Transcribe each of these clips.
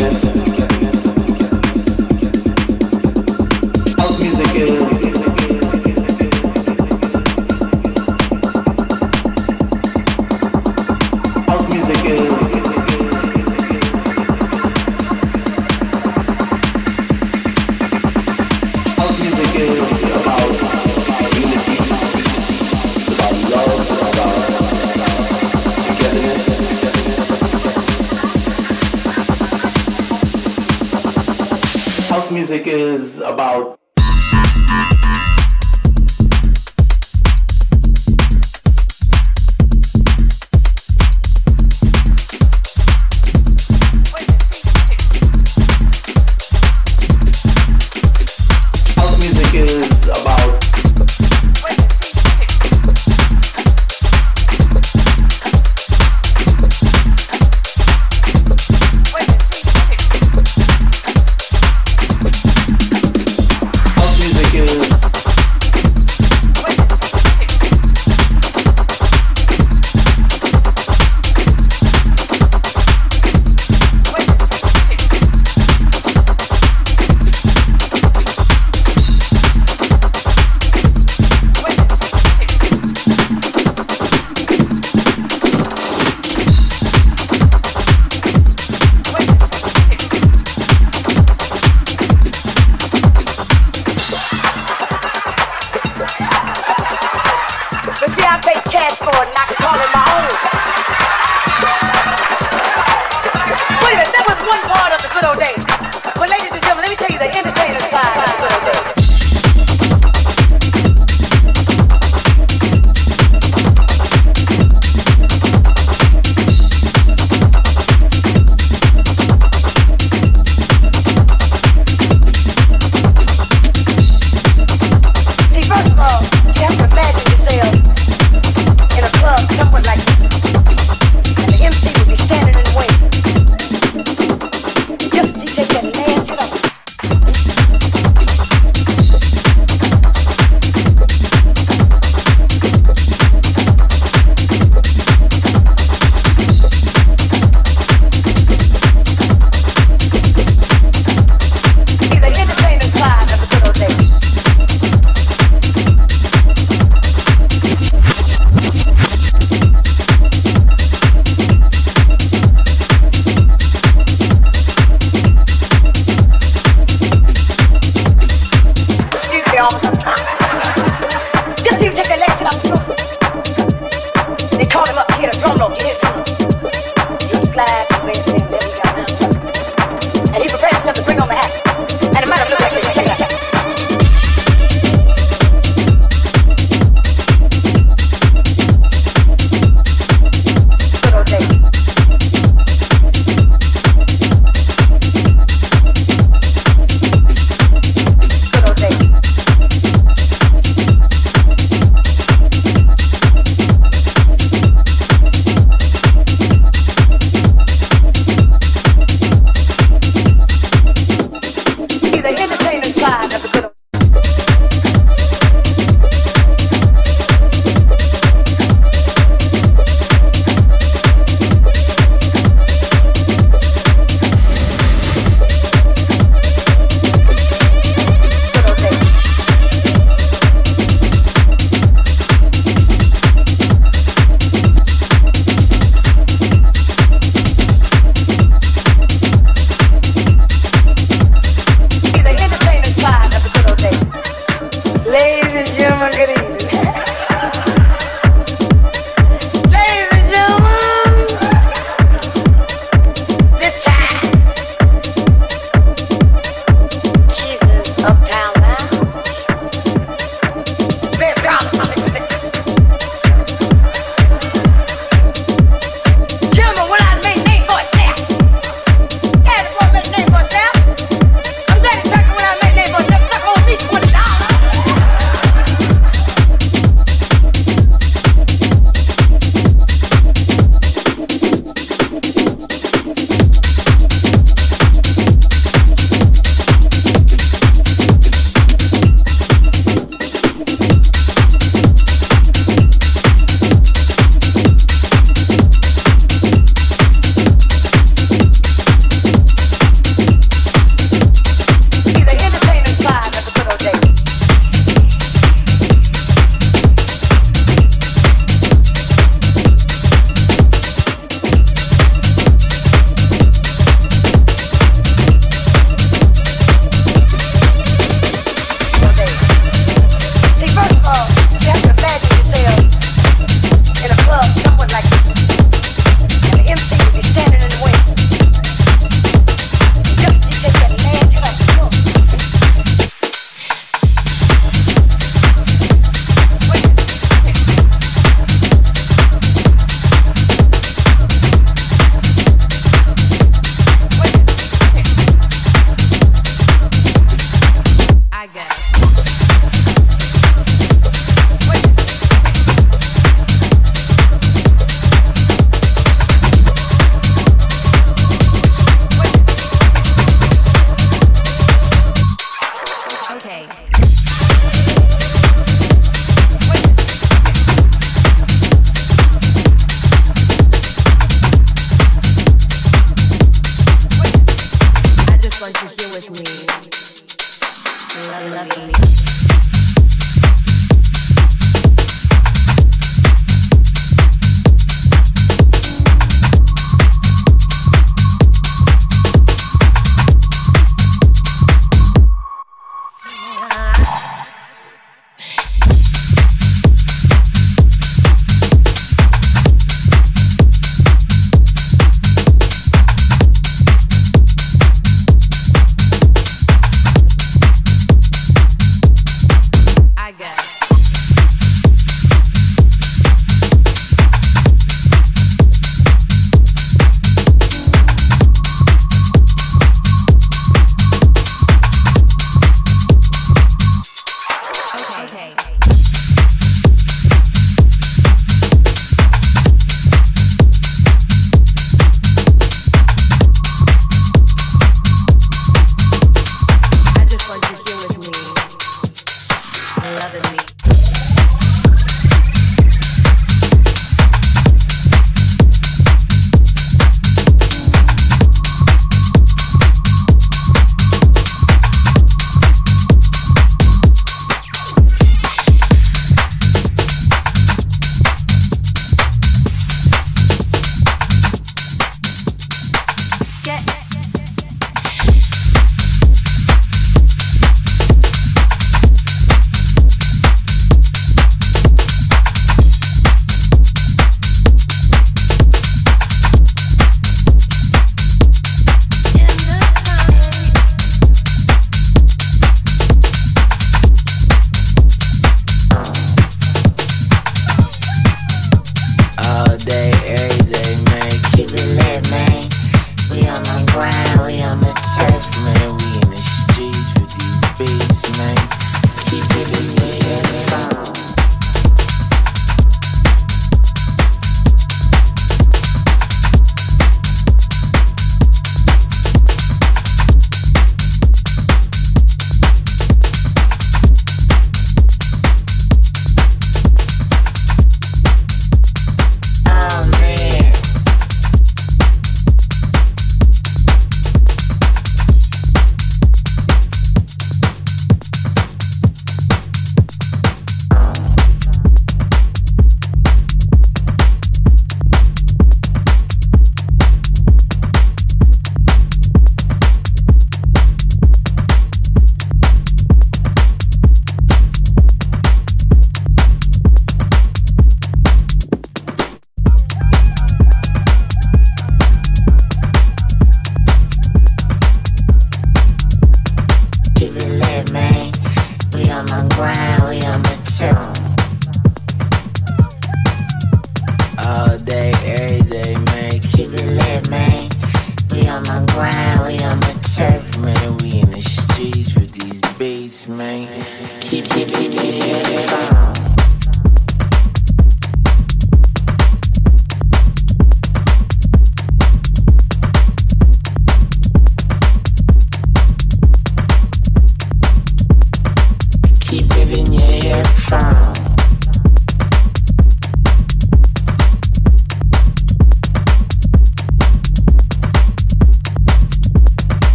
happiness.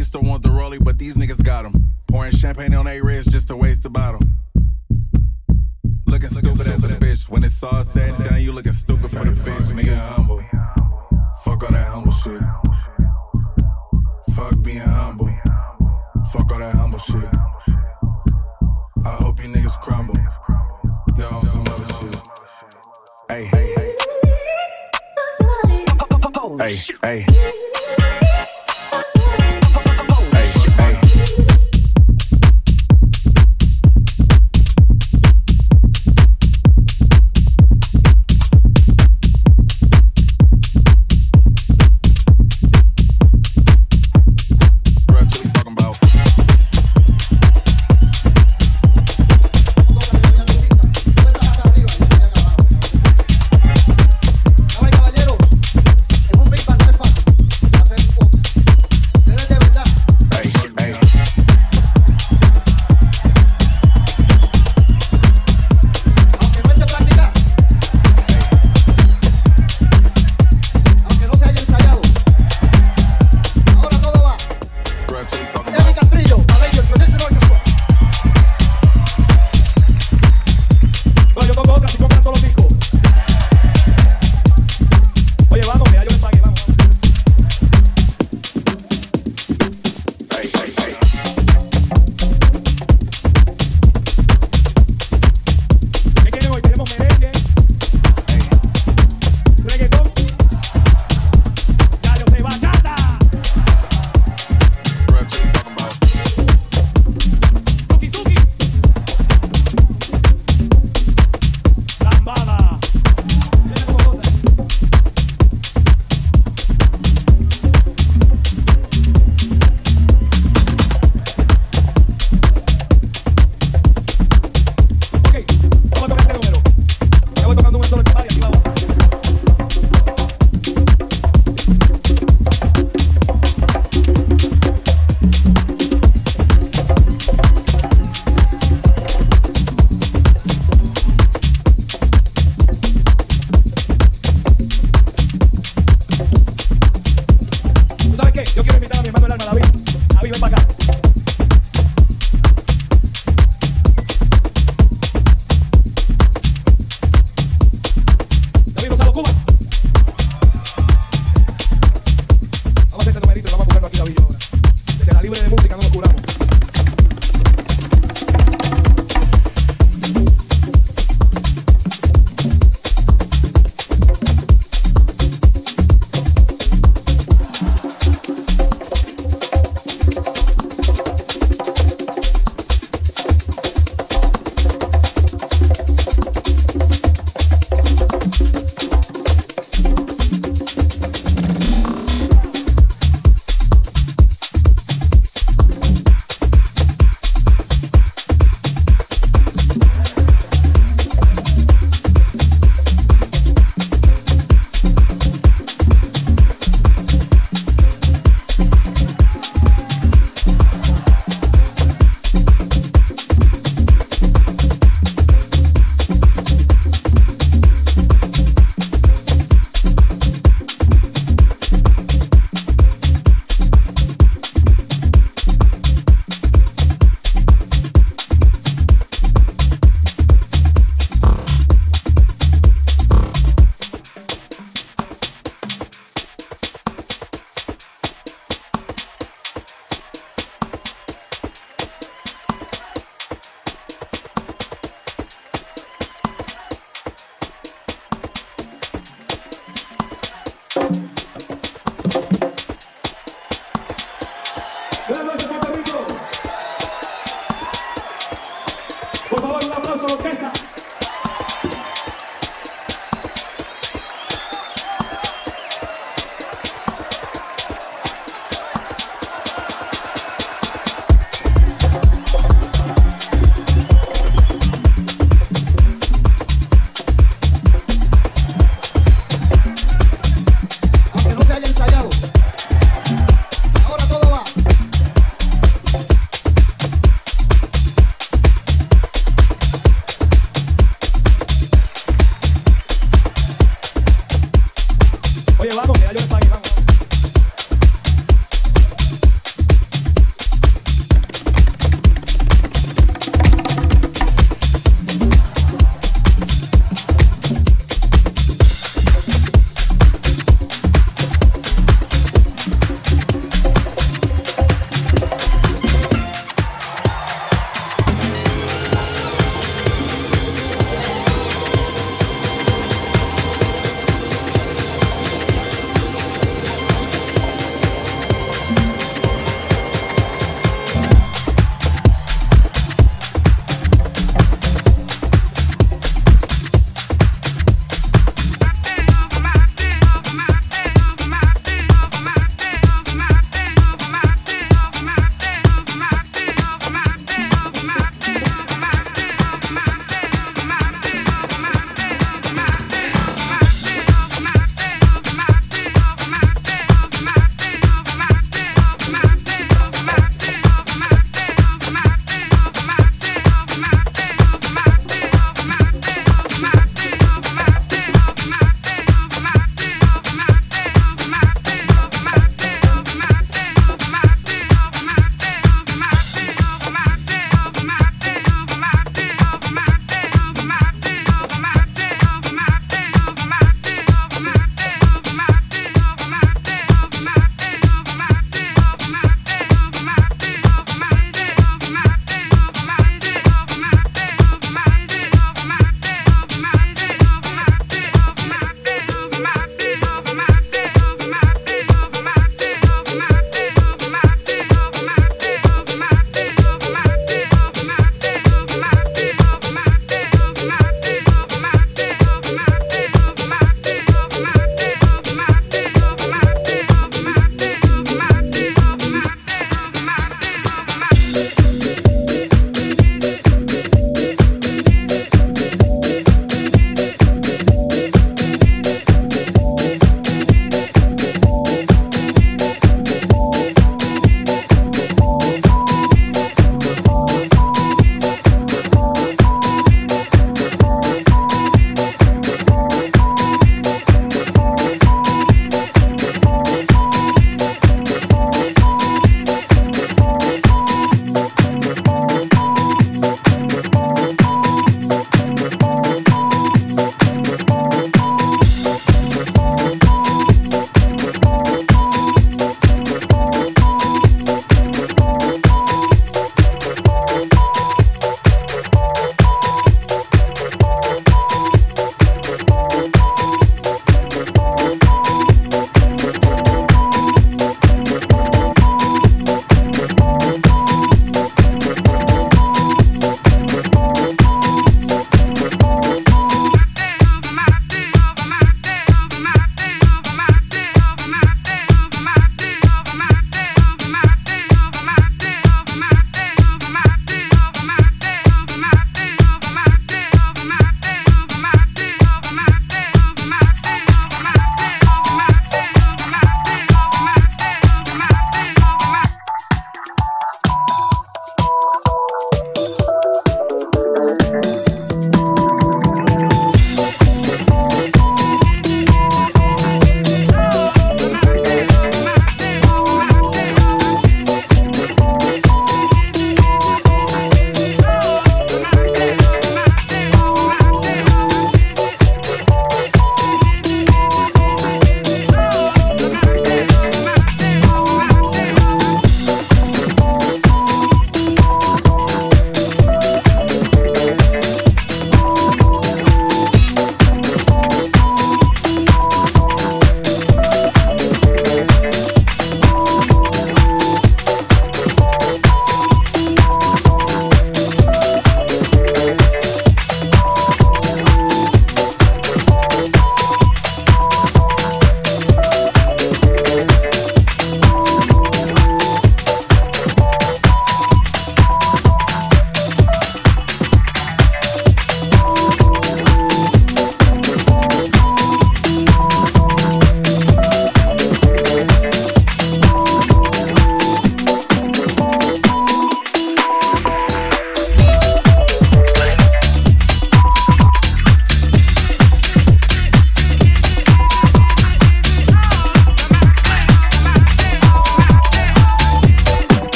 Used to want the rollie, but these niggas got got 'em. Pouring champagne on a wrist just to waste the bottle. Looking stupid as a bitch. When it's all said and done, you looking stupid for the bitch. Nigga humble. Fuck all that humble shit. Fuck being humble. Fuck all that humble shit. I hope you niggas crumble. Y'all on some other shit. Hey, hey. Hey, hey. Hey,